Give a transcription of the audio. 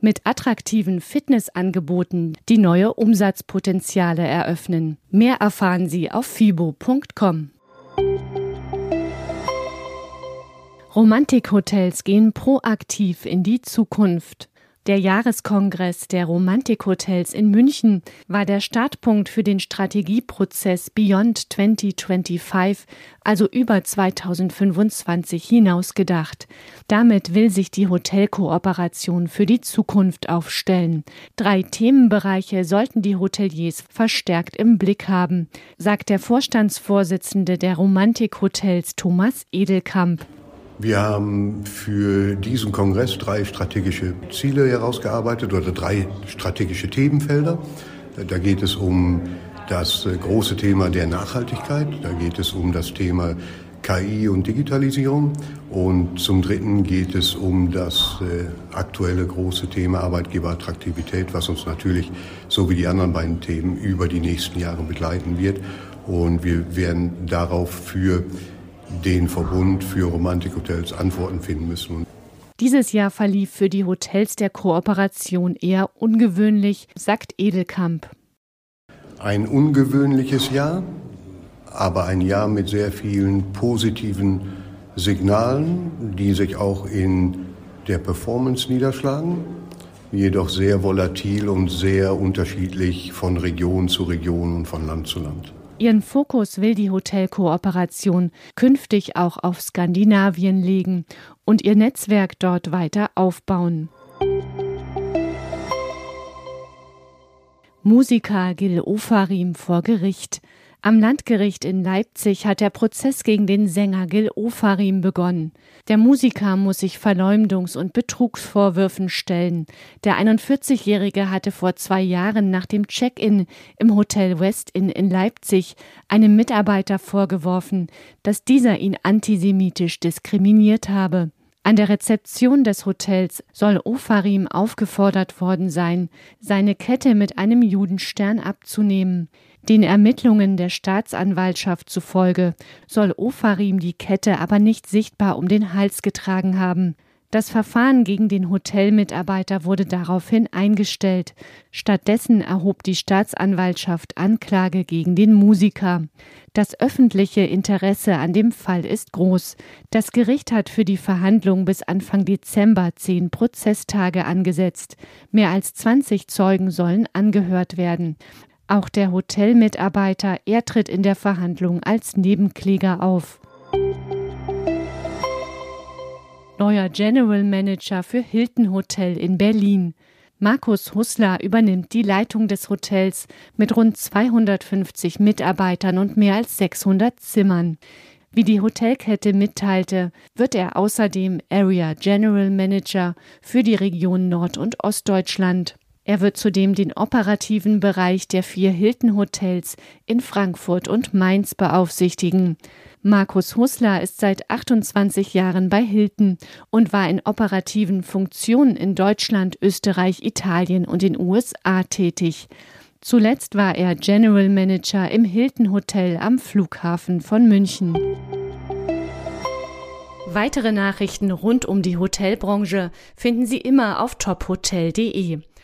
mit attraktiven Fitnessangeboten, die neue Umsatzpotenziale eröffnen. Mehr erfahren Sie auf fibo.com. Romantikhotels gehen proaktiv in die Zukunft. Der Jahreskongress der Romantikhotels in München war der Startpunkt für den Strategieprozess Beyond 2025, also über 2025 hinaus gedacht. Damit will sich die Hotelkooperation für die Zukunft aufstellen. Drei Themenbereiche sollten die Hoteliers verstärkt im Blick haben, sagt der Vorstandsvorsitzende der Romantikhotels Thomas Edelkamp. Wir haben für diesen Kongress drei strategische Ziele herausgearbeitet oder drei strategische Themenfelder. Da geht es um das große Thema der Nachhaltigkeit, da geht es um das Thema KI und Digitalisierung und zum Dritten geht es um das äh, aktuelle große Thema Arbeitgeberattraktivität, was uns natürlich so wie die anderen beiden Themen über die nächsten Jahre begleiten wird. Und wir werden darauf für den Verbund für Romantikhotels Antworten finden müssen. Dieses Jahr verlief für die Hotels der Kooperation eher ungewöhnlich, sagt Edelkamp. Ein ungewöhnliches Jahr, aber ein Jahr mit sehr vielen positiven Signalen, die sich auch in der Performance niederschlagen, jedoch sehr volatil und sehr unterschiedlich von Region zu Region und von Land zu Land. Ihren Fokus will die Hotelkooperation künftig auch auf Skandinavien legen und ihr Netzwerk dort weiter aufbauen. Musiker Gil Ofarim vor Gericht. Am Landgericht in Leipzig hat der Prozess gegen den Sänger Gil Ofarim begonnen. Der Musiker muss sich Verleumdungs- und Betrugsvorwürfen stellen. Der 41-Jährige hatte vor zwei Jahren nach dem Check-in im Hotel West Inn in Leipzig einem Mitarbeiter vorgeworfen, dass dieser ihn antisemitisch diskriminiert habe. An der Rezeption des Hotels soll Ofarim aufgefordert worden sein, seine Kette mit einem Judenstern abzunehmen. Den Ermittlungen der Staatsanwaltschaft zufolge soll Ofarim die Kette aber nicht sichtbar um den Hals getragen haben. Das Verfahren gegen den Hotelmitarbeiter wurde daraufhin eingestellt. Stattdessen erhob die Staatsanwaltschaft Anklage gegen den Musiker. Das öffentliche Interesse an dem Fall ist groß. Das Gericht hat für die Verhandlung bis Anfang Dezember zehn Prozesstage angesetzt. Mehr als 20 Zeugen sollen angehört werden. Auch der Hotelmitarbeiter, er tritt in der Verhandlung als Nebenkläger auf. Neuer General Manager für Hilton Hotel in Berlin. Markus Hussler übernimmt die Leitung des Hotels mit rund 250 Mitarbeitern und mehr als 600 Zimmern. Wie die Hotelkette mitteilte, wird er außerdem Area General Manager für die Region Nord- und Ostdeutschland. Er wird zudem den operativen Bereich der vier Hilton Hotels in Frankfurt und Mainz beaufsichtigen. Markus Hussler ist seit 28 Jahren bei Hilton und war in operativen Funktionen in Deutschland, Österreich, Italien und den USA tätig. Zuletzt war er General Manager im Hilton Hotel am Flughafen von München. Weitere Nachrichten rund um die Hotelbranche finden Sie immer auf tophotel.de.